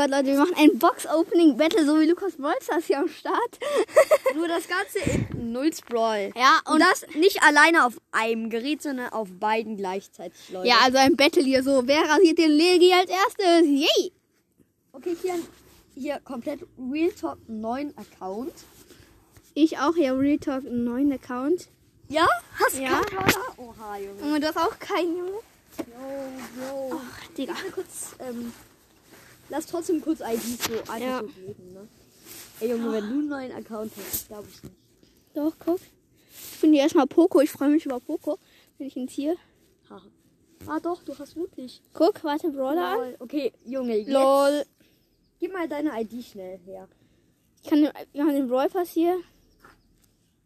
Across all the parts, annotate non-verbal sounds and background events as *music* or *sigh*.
Gott, Leute, wir machen ein Box-Opening-Battle, so wie Lukas Bolzers hier am Start. *laughs* Nur das Ganze in Null Sprawl. Ja, Und das nicht alleine auf einem Gerät, sondern auf beiden gleichzeitig, Leute. Ja, also ein Battle hier so. Wer rasiert den Legi als erstes? Yay! Okay, hier, hier komplett Real Talk 9 Account. Ich auch hier Real Talk einen neuen Account. Ja? Hast du Ja. keinen? Oha, Junge. Und du hast auch keinen Junge. Yo, yo. Ach, Digga. Mal kurz, ähm, lass trotzdem kurz IDs so einfach Ja. so geben, ne? Ey, Junge, wenn du einen neuen Account hast, glaube ich nicht. Doch, guck. Ich finde hier erstmal Poco. Ich freue mich über Poco. Wenn ich ihn ziehe. Haha. Ah, doch, du hast wirklich. Guck, warte, Brawler an. Lol. Okay, Junge, jetzt. Lol. Gib mal deine ID schnell her. Ich kann den, wir haben den Brawl Pass hier.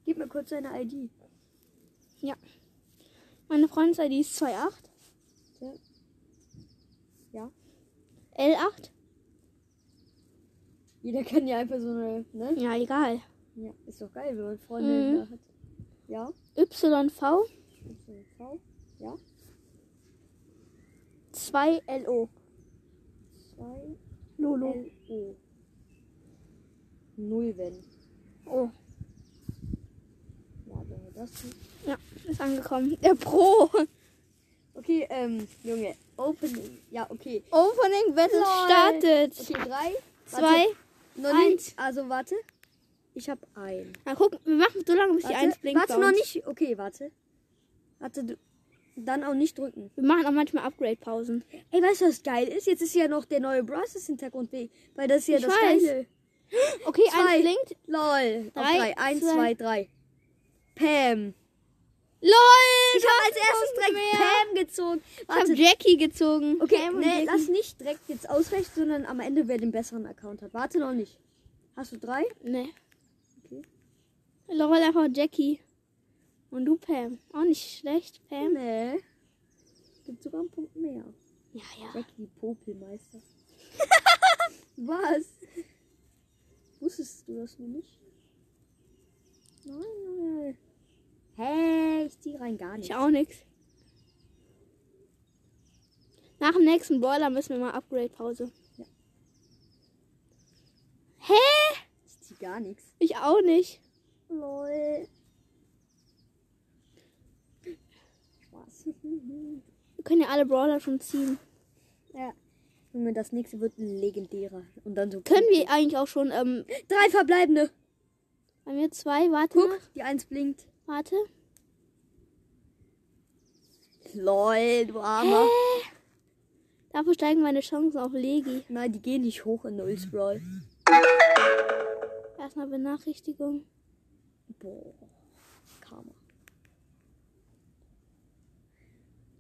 Gib mir kurz deine ID. Meine Freundin-ID ist 2.8. Ja. L8. Jeder kann ja einfach so eine, ne? Ja, egal. Ja, ist doch geil, wenn man Freunde Mhm. hat. Ja. YV V. Ja. 2LO. 2 Lolo. L O. Null wenn. Oh, Ja, das ist. ja, ist angekommen. Der Pro. Okay, ähm, Junge, Opening. Ja, okay. Opening Battle startet. Okay, drei. Zwei. Noch eins. nicht. Also warte. Ich hab ein. Na guck, wir machen so lange, bis die Warte, 1 blinkt. warte noch nicht. Okay, warte. Warte, du. Dann auch nicht drücken. Wir machen auch manchmal Upgrade-Pausen. Ey, weißt du, was geil ist? Jetzt ist ja noch der neue Bros. Hintergrund, weil das ist ja Ich das weiß. Geile. Okay, Zwei. 1 blinkt. Lol. Auf Drei, drei. Eins, zwei. zwei, drei. Pam. LOL! Ich habe als erstes direkt mehr. Pam gezogen. Ich hab Warte. Jackie gezogen. Okay, Pam nee, lass nicht direkt jetzt ausrechnen, sondern am Ende wer den besseren Account hat. Warte noch nicht. Hast du drei? Nee. Okay. LOL einfach Jackie. Und du Pam. Auch nicht schlecht, Pam. Nee. Gibt sogar einen Punkt mehr. Ja, ja. Jackie Popelmeister. *laughs* Was? Wusstest du das noch nicht? Nein, Junge. Hey, ich zieh rein gar nicht. Ich auch nix. Nach dem nächsten Brawler müssen wir mal Upgrade-Pause. Ja. Hä? Ich zieh gar nichts. Ich auch nicht. Lol. Spaß. Wir können ja alle Brawler schon ziehen. ja. Junge, das nächste wird ein legendärer. Und dann so. Können wir eigentlich auch schon, ähm, Drei verbleibende. bei mir zwei, warte Guck, mal. die eins blinkt. Warte. Lol, du Armer. Dafür steigen meine Chancen auf Legi. Nein, die gehen nicht hoch in Null Sprawl. Erstmal Benachrichtigung. Boah. Karma.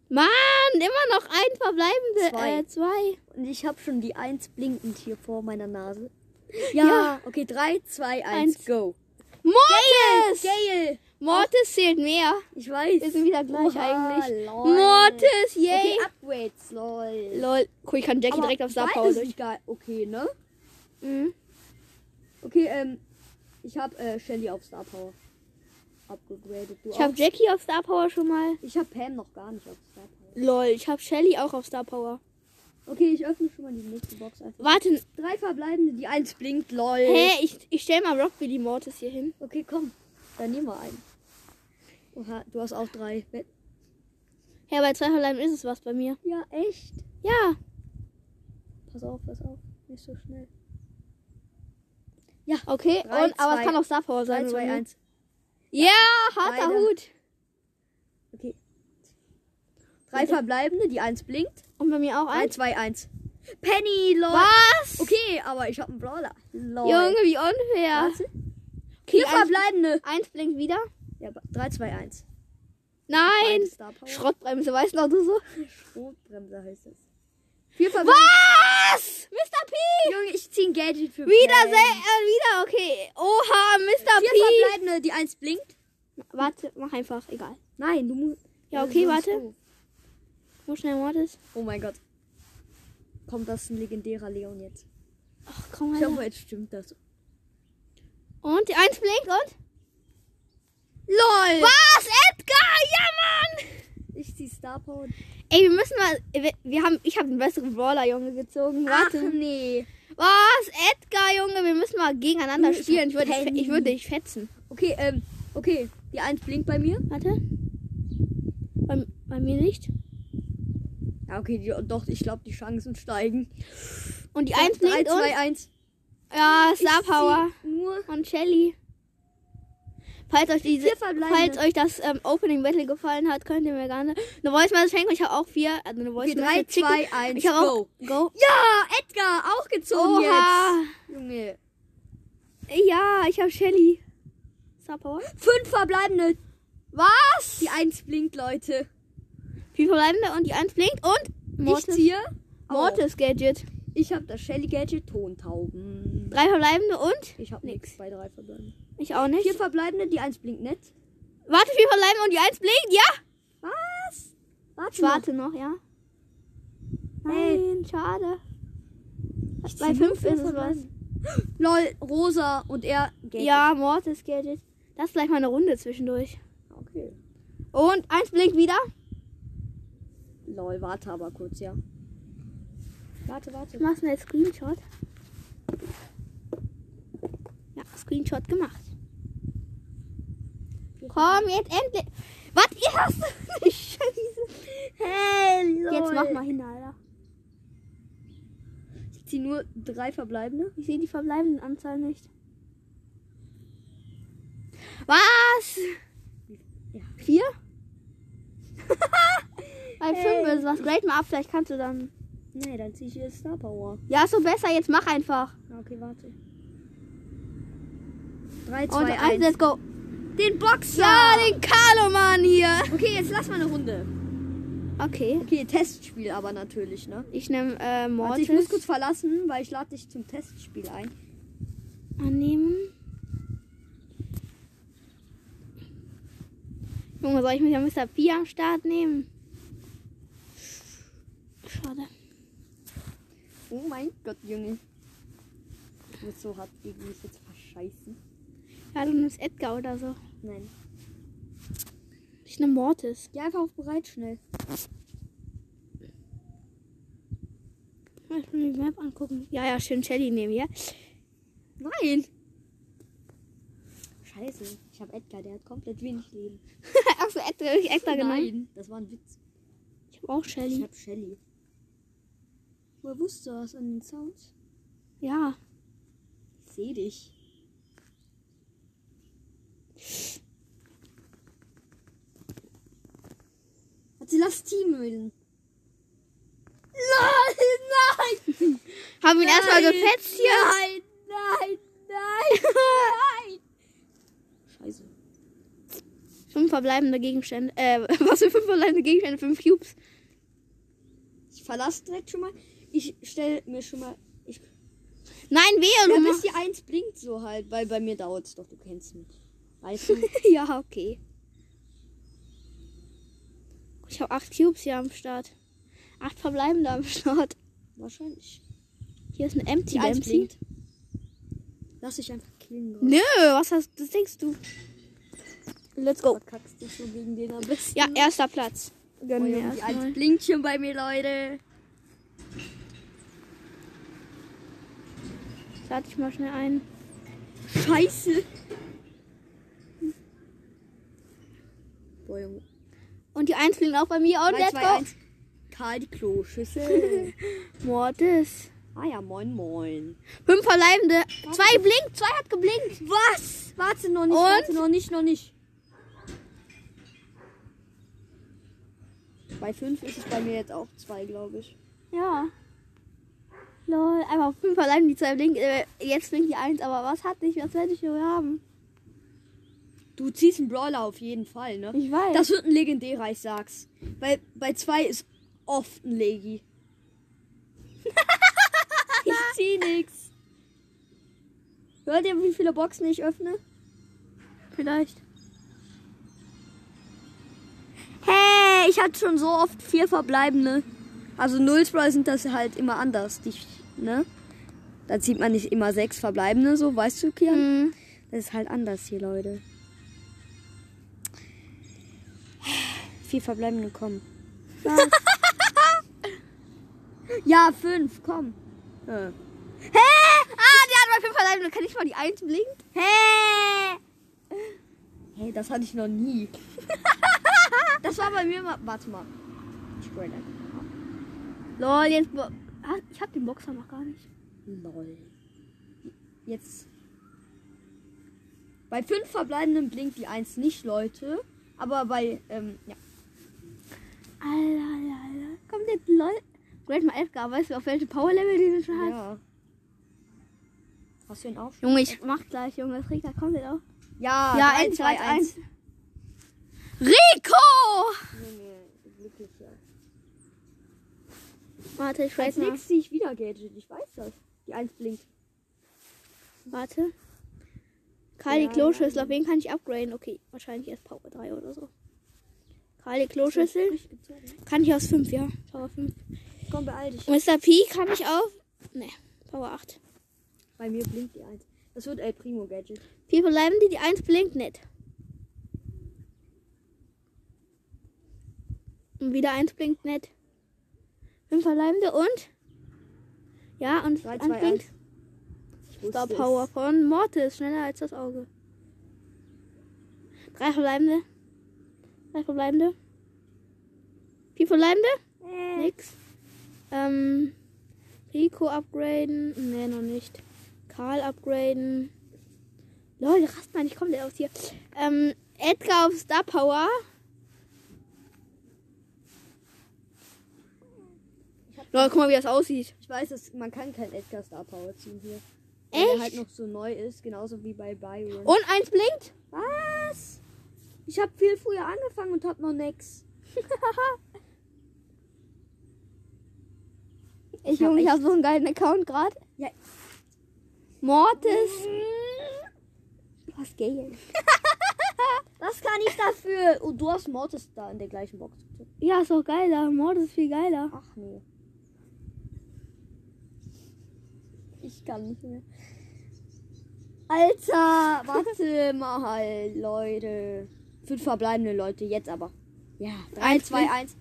Mann, immer noch ein verbleibende. Zwei. Äh, zwei. Und ich habe schon die eins blinkend hier vor meiner Nase. Ja. Ja. Okay, drei, zwei, eins, Eins. go. Mortis! Gale. Mortis zählt mehr. Ich weiß. Wir sind wieder gleich Oha, eigentlich. lol. Mortis, yay! Okay, Upgrades, lol. Lol. Guck, ich kann Jackie direkt auf Star Power geil. Okay, ne? Mhm. Okay, ähm, ich habe äh, Shelly auf Star Power abgegradet. Du Ich auch? habe Jackie auf Star Power schon mal. ich habe Pam noch gar nicht auf Star Power. Lol, ich habe Shelly auch auf Star Power. Okay, ich öffne schon mal die nächste Box einfach. Warte, Drei verbleibende, die eins blinkt, lol. hä? Ich, ich stell mal Rockbilly Mortis hier hin. Okay, komm. Dann nehmen wir einen. Oha, du hast auch drei. Ja, bei zwei Verbleiben ist es was bei mir. Ja, echt? Ja. Pass auf, pass auf. Nicht so schnell. Okay, Drei, und, aber es kann auch Star Power 3, sein. 2, oder? 1. Ja, harter Beide. Hut. Okay. Drei verbleibende, die eins blinkt. Und bei mir auch 3, eins. 2, 1. Penny, lol. Was? Okay, aber ich habe einen Brawler. Lol. Junge, wie unfair. Warte. Okay, Vier eins, verbleibende. eins blinkt wieder. Ja, 3, 2, 1. Nein. Schrottbremse, weißt noch du so? Schrotbremse heißt es. Vier. Was? Mr. P! Junge, ich zieh ein Gadget für Wieder, se äh, wieder, okay. Oha, Mr. Vier P! verbleibende, die eins blinkt. Warte, mach einfach, egal. Nein, du musst. Ja, okay, ist warte. Wo schnell Mortis? Oh mein Gott. Kommt das ein legendärer Leon jetzt? Ach, komm Ich mal. hoffe, jetzt stimmt das. Und die eins blinkt und? LOL! Was? Edgar? Ja, Mann! Ich zieh Star Power. Ey, wir müssen mal. Wir, wir haben, ich habe einen besseren Brawler, Junge, gezogen. Ach Warte. nee. Was? Edgar, Junge, wir müssen mal gegeneinander Ich spielen. Ich würde dich, ich dich fetzen. Okay, ähm, okay. Die 1 blinkt bei mir. Warte. Bei, bei mir nicht. Ja, okay, die, doch, ich glaube, die Chancen steigen. Und die 1 3, blinkt 2, und... 1. Ja, Star Power. Nur Und Shelly. Falls euch, diese, falls euch das ähm, Opening Battle gefallen hat, könnt ihr mir gerne eine Voice Message schenken. Ich habe auch vier. Also eine Voice Okay, 3, Message schicken. 2, 1, Ich auch. go. Go. Ja, Edgar, auch gezogen Oha. jetzt. Junge. Ja, ich habe Shelly. Power. Fünf verbleibende. Was? Die 1 blinkt, Leute. Vier verbleibende und die 1 blinkt und Mortis, Ich ziehe. Mortis Gadget. Ich habe das Shelly Gadget Tontauben. Drei verbleibende und Ich habe Nix. nichts bei drei verbleibenden. Ich auch nicht. Vier verbleibende, die 1 blinkt nicht. Warte, vier verbleibende und die 1 blinkt. Ja. Was? Warte, Ich warte noch, ja. Hey. Nein, schade. Ich Bei zieh nur 5 vier ist es was. Lol, rosa und er Gadget. Ja, Mortis Gadget. Das ist gleich mal eine Runde zwischendurch. Okay. Und eins blinkt wieder. Lol, warte aber kurz, ja. Warte, warte. Ich mach schnell Screenshot. Screenshot gemacht. Komm, jetzt endlich. Was? Ihr hast nicht. Scheiße. Hey, lol. Jetzt mach mal hin, Alter. Ich zieh nur drei verbleibende. Ich sehe die verbleibenden Anzahl nicht. Was? Ja. Vier? *laughs* Bei fünf ist was. Grade mal ab, vielleicht kannst du dann. Nee, dann zieh ich jetzt Star Power. Ja, ist so besser. Jetzt mach einfach. Okay, warte. 3, Und 2, eins, 1. let's go. Den Boxer! Ja, den Carlo-Mann hier. Okay, jetzt lass mal eine Runde. Okay. Okay, Testspiel aber natürlich, ne? Ich nehme äh, Warte, Mortis. ich muss kurz verlassen, weil ich lade dich zum Testspiel ein. annehmen. Junge, soll ich mich ja Mr. P am Start nehmen? Schade. Oh mein Gott, Junge. Ich muss so hart gegen mich jetzt verscheißen. Ja, du nimmst Edgar oder so. Nein. Ich nehme Mortis. Geh einfach auf bereit schnell. Ich will die Map angucken. Ja, ja, schön Shelly nehmen, ja. Nein! Scheiße, ich habe Edgar, der hat komplett wenig Leben. *laughs* Achso, Edgar, hab ich Edgar genommen. Nein, das war ein Witz. Ich habe auch Ich Shelly. hab Shelly. Woher wusste du was an den Sounds? Ja. Ich seh dich. Wählen. Nein, nein! Haben ihn erstmal Nein, gefetzt hier. Nein, nein, nein, *laughs* nein! Scheiße. Fünf verbleibende Gegenstände. Äh, *laughs* was für fünf verbleibende Gegenstände? Fünf Cubes. Ich verlasse direkt schon mal. Ich stell mir schon mal. Ich, Nein, wehe, ja, du bis die 1 blinkt so halt, weil bei mir dauert es doch, du kennst mich. Weißt *laughs* du? ja, okay. Ich habe acht Cubes hier am Start. Acht verbleibende am Start. Wahrscheinlich. Hier ist ein Empty Die 1 Dempsey. blinkt. Lass dich einfach killen, Gott. Nö, was hast das denkst du? Let's go. Verkackst dich so gegen den am besten. Ja, erster Platz. Oh, Gönnen wir 1 erstmal. blinkt schon bei mir, Leute. Lade ich mal schnell ein. Scheiße. Boah, Junge. Und die Eins fliegen auch bei mir. Und 3, let's 2, go. 1. Karl die Kloschüssel. *laughs* Mortis. ah ja, moin, moin. Fünf verbleibende. Zwei blinkt. Zwei hat geblinkt. Was? Warte noch nicht, Und? warte noch nicht, noch nicht. Bei 5 ist es bei mir jetzt auch 2, glaube ich. Ja. Lol, einfach fünf verbleibende, die zwei blinken. Äh, jetzt blinkt die Eins, aber was hat nicht? Was werde ich wohl haben? Du ziehst einen Brawler auf jeden Fall, ne? Ich weiß. Das wird ein legendärer, ich sag's. Weil bei 2 ist oft ein Legi. *laughs* ich zieh nix. Hört ihr, wie viele Boxen ich öffne? Vielleicht. Hey, ich hatte schon so oft vier verbleibende. Also Nullsprawl sind das halt immer anders. Die, ne? Da zieht man nicht immer sechs verbleibende, so, weißt du, Kian? Mhm. Das ist halt anders hier, Leute. Vier verbleibende, komm. *laughs* Ja, fünf, komm. Ja. Hey! verbleibende, kann ich mal die 1 blinkt? Hä? Hey, das hatte ich noch nie. *laughs* das war bei mir mal. Warte mal. Ich einfach. Lol, jetzt. Ah, Ich hab den Boxer noch gar nicht. Lol. Jetzt. Bei fünf verbleibenden blinkt die 1 nicht, Leute. Aber bei, ähm, ja. Alter, Alter, Alter. Kommt jetzt lol. Great mal Edgar, weißt du, auf welche Power-Level die du schon hast? ja. Hast du ihn auch? Junge, ich mach gleich, Junge. Das regt da komplett auf. Ja, ja, drei, endlich zwei, als eins. eins. Rico! Junge, wirklich, ja. Warte, ich Als weiß mal. nächstes sehe ich wieder Gadget. Ich weiß das. Die 1 blinkt. Warte. Kali Ja, Kloschüssel, auf wen kann ich upgraden? Okay, wahrscheinlich erst Power 3 oder so. Kali Kloschüssel kann ich aus 5, ja. Power 5. Komm, beeil dich. Mr. P kann ich auf. Ne, Power 8. Bei mir blinkt die 1. Das wird El Primo Gadget. Vier bleiben die, die 1 blinkt nicht. Und wieder 1 blinkt nicht. 5 verbleibende und. Ja, und 3, eins 2, 1. blinkt. Star es. Power von Mortis, schneller als das Auge. Drei verbleibende. Drei verbleibende. Vier verbleibende? Äh, Nix. Ähm. Rico upgraden. Ne, noch nicht. Karl upgraden. Lol, rast mal nicht komplett aus hier. Ähm, Edgar auf Star Power. Lol, guck mal, wie das aussieht. Ich weiß, dass man kann kein Edgar Star Power ziehen hier. Echt? Weil er halt noch so neu ist, genauso wie bei Byron. Und eins blinkt. Was? Ich habe viel früher angefangen und hab noch nix. *laughs* Ich, Junge, ich habe so einen geilen Account gerade. Ja. Mortis. *laughs* Was Geld. *laughs* Das kann ich dafür. Und du hast Mortis da in der gleichen Box. Ja, ist auch geiler. Mortis ist viel geiler. Ach nee. Ich kann nicht mehr. Alter, warte mal, Leute. Fünf verbleibende Leute, jetzt aber. Ja, 3, Eins 2, blinkt. 1.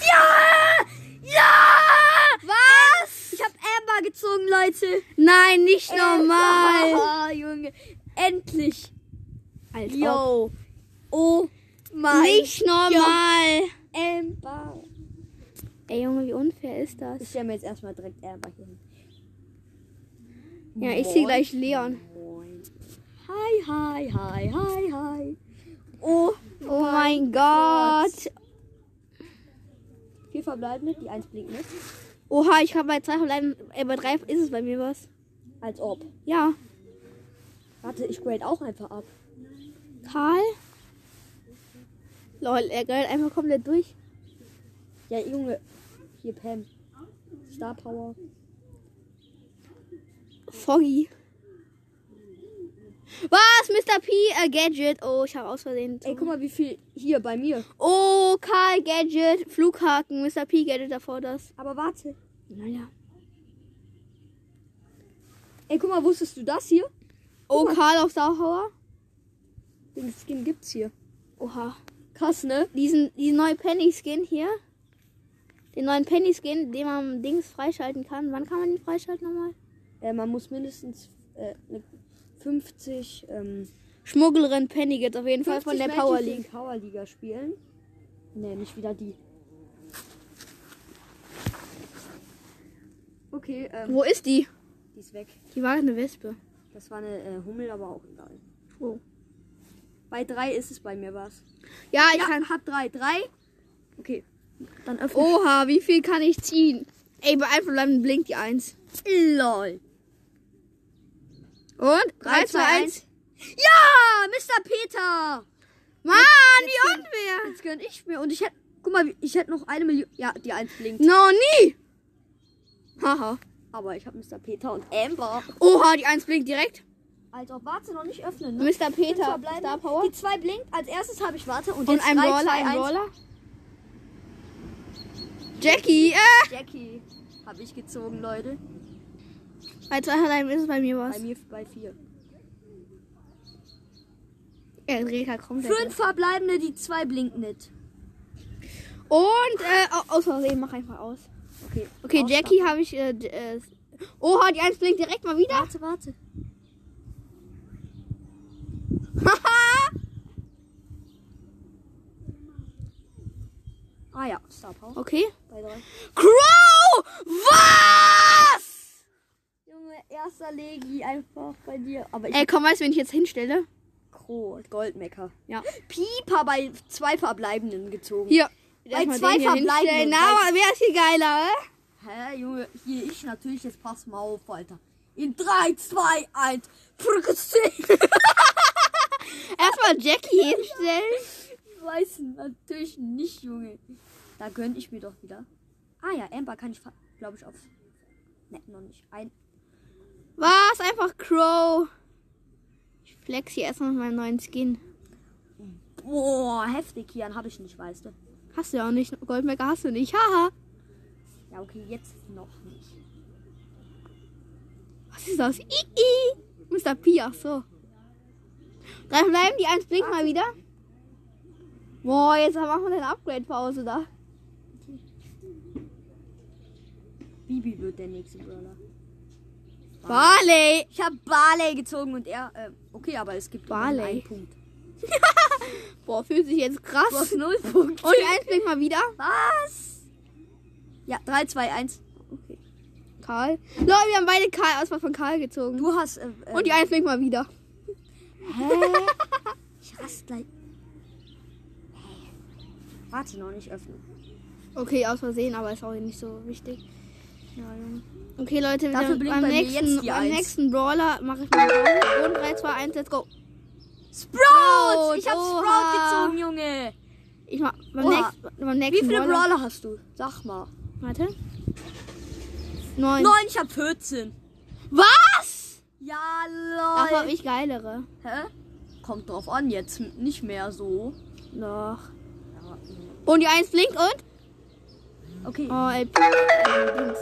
Ja! Ja! Was? Ich hab Amber gezogen, Leute. Nein, nicht normal. *laughs* Ah, Junge. Endlich. Alter. Yo. Oh mein Nicht normal. Amber. Ey, Junge, wie unfair ist das? Ich stelle mir jetzt erstmal direkt Amber hin. Ja, ich zieh gleich Leon. Moin. Hi, hi, hi, hi, hi. Oh, Oh mein Gott. vier verbleibende, die eins blinkt nicht. Oha, ich habe bei zwei verbleiben. Ey, bei drei ist es bei mir was. Als ob. Ja. Warte, ich grade auch einfach ab. Karl. Lol, er greift einfach komplett durch. Ja, Junge. Hier Pam. Star Power. Foggy. Was? Mr. P, äh, Gadget. Oh, ich habe aus Versehen. Ey, guck mal, wie viel hier bei mir. Oh, Karl Gadget. Flughaken. Mr. P Gadget davor das. Aber warte. Naja. Ey, guck mal, wusstest du das hier? Oh, mal. Karl auf Sauhauer. Den Skin gibt's hier. Oha. Krass, ne? Diesen, diesen neuen Penny-Skin hier. Den neuen Penny-Skin, den man Dings freischalten kann. Wann kann man den freischalten nochmal? Äh, man muss mindestens äh, ne 50, ähm, Schmugglerin Penny geht auf jeden Fall 50 von der Power League. Power Liga spielen. Ne, nicht wieder die. Okay, ähm, Wo ist die? die ist weg. Die war eine Wespe. Das war eine äh, Hummel, aber auch egal. Oh. Bei drei ist es bei mir was. Ja, ich Ja, kann. hab drei. Drei? Okay. Dann öffne Oha, wie viel kann ich ziehen? Ey, bei einem verbleibenden blinkt die 1. LOL. Und? 3, 2, 1. Ja, Mr. Peter. Mann, jetzt wie gönn- unfair. Jetzt gönn ich mir. Und ich hätte, guck mal, ich hätte noch eine Million. Ja, die eins blinkt. No, nie. Haha. Aber ich habe Mr. Peter und Amber. Oha, die 1 blinkt direkt. Also, warte, noch nicht öffnen. Ne? Mr. Peter. Star Power. Die zwei blinkt. Als erstes habe ich warte. Und, Und jetzt ein drei, Brawler, zwei, ein eins. Brawler. Jackie, äh. Jackie habe ich gezogen, Leute. Bei zwei hat ist es bei mir was. Bei mir bei vier. Erika kommt. Fünf verbleibende, die zwei blinken nicht. Und äh, aus oh, Versehen mach einfach aus. Okay. Okay, Jackie habe ich. Äh, äh, oha, die eins blinkt direkt mal wieder. Warte, warte. Haha! *laughs* ah ja, Star Power. Okay. Crow! Legi einfach bei dir. Aber ich Ey, komm, weißt du, wenn ich jetzt hinstelle? Kro, Goldmecker. Ja. Pieper bei zwei Verbleibenden gezogen. Hier. Bei zwei. Verbleibenden. Na, aber wer ist hier geiler, äh? Hä, Junge, hier ich natürlich, jetzt pass mal auf, Alter. In 3, 2, 1. Fokussieren. Erstmal Jackie hinstellen. Ich weiß natürlich nicht, Junge. Da gönn ich mir doch wieder. Ah ja, Amber kann ich, glaube ich, auf. Ne, noch nicht. Ein. Was? Einfach Crow. Ich flex hier erstmal mit meinem neuen Skin. Boah, heftig, Kian, habe ich nicht, weißt du. Hast du ja auch nicht. Goldmecker hast du nicht. Haha. Ja, okay, jetzt noch nicht. Was ist das? I -I. Mr. P, ach so. Dann bleiben die eins blink mal wieder. Boah, jetzt machen wir eine Upgrade-Pause da. Bibi wird der nächste Brawler. Barley. Ich habe Barley gezogen und er. Äh, okay, aber es gibt Barley. einen Punkt. *laughs* Boah, fühlt sich jetzt Du krass. hast null Punkte. Und die eins blink mal wieder. Was? Ja, 3, 2, 1. Okay. Karl. Leute, wir haben beide Karl Auswahl von Karl gezogen. Du hast. Äh, äh, Und die eins blink mal wieder. Hä? *laughs* Ich raste gleich. Hey. Warte noch nicht öffnen. Okay, aus Versehen, aber ist auch nicht so wichtig. Ja. Okay, Leute, Dafür wir, beim, nächsten, beim nächsten Brawler mache ich mal. Und 3, 2, 1, let's go. Sprout! Ich hab Oha. Sprout gezogen, Junge. Ich mach beim, Oha. nächsten, beim Wie nächsten viele Brawler. Brawler hast du? Sag mal. Warte. Neun. Neun, ich hab 14. Was? Ja, Dafür habe lol. ich geilere. Hä? Kommt drauf an, jetzt nicht mehr so. Doch. Ja, Und die 1 blinkt und? Okay. Oh, ey. Dings.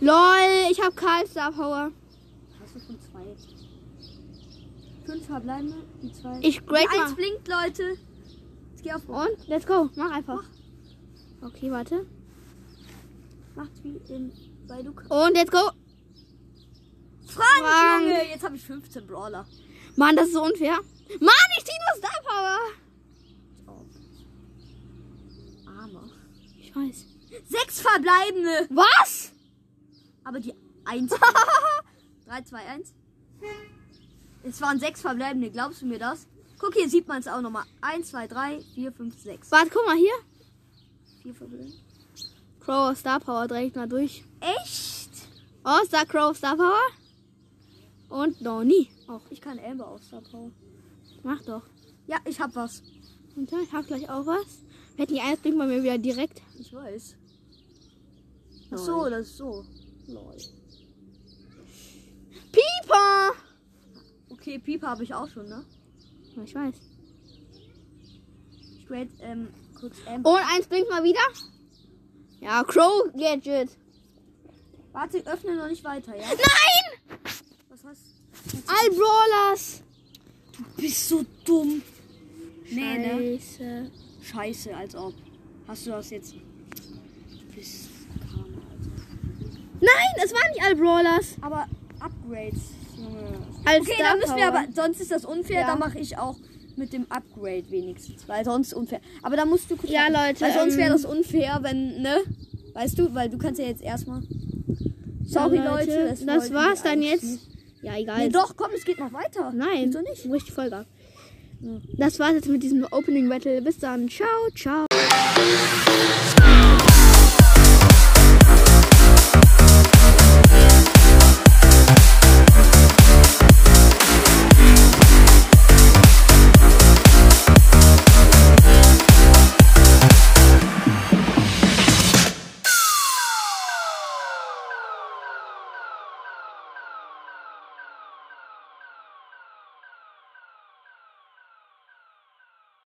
LOL, ich hab Karl Star Power. Hast du schon zwei? Fünf verbleibende, die zwei. Ich grade die eins mal. blinkt, Leute. Jetzt geh auf. Und, let's go. Mach einfach. Okay, warte. Macht wie in bei. Und, let's go. Frank, Frank. Junge, jetzt habe ich 15 Brawler. Mann, das ist so unfair. Mann, ich zieh nur Star Power. Oh. Armer. Ich weiß. Sechs verbleibende. Was? Aber die 1. 3, 2, 1. Es waren sechs verbleibende, glaubst du mir das? Guck, hier sieht man es auch nochmal. 1, 2, 3, 4, 5, 6. Warte, guck mal hier. Vier verbleibende. Crow Star Power direkt mal durch. Echt? Oh, Star Crow Star Power. Und Noni. Auch. Ich kann Amber auf Star Power. Mach doch. Ja, ich hab was. Und ich hab gleich auch was. Die eins bringt man mir wieder direkt. Ich weiß. Ach so, das ist so. Lol. Pieper. Okay, Pieper habe ich auch schon, ne? Ja, ich weiß. Ich grade, ähm, kurz Amber. Und eins bringt mal wieder. Ja, Crow Gadget. Warte, öffne noch nicht weiter, ja? Nein! Was hast All Brawlers. du? Bist so dumm. Nee, ne? Scheiße. Als ob. Hast du das jetzt. Du bist Karma, Alter. Nein, es waren nicht all Brawlers. Aber Upgrades, Junge. Als Okay, dann müssen wir aber. Sonst ist das unfair, Ja. dann mache ich auch mit dem Upgrade wenigstens. Weil sonst unfair. Aber da musst du kurz Ja, Leute, Weil sonst ähm, wäre das unfair, wenn, ne? Weißt du, weil du kannst ja jetzt erstmal. Sorry, Ja, Leute. Das, wir war's dann jetzt. nicht. Ja, egal. Nee, doch, komm, es geht noch weiter. Nein, Wieso nicht? Wo ich die Folge ab. Das war's jetzt mit diesem Opening Battle. Bis dann. Ciao, ciao.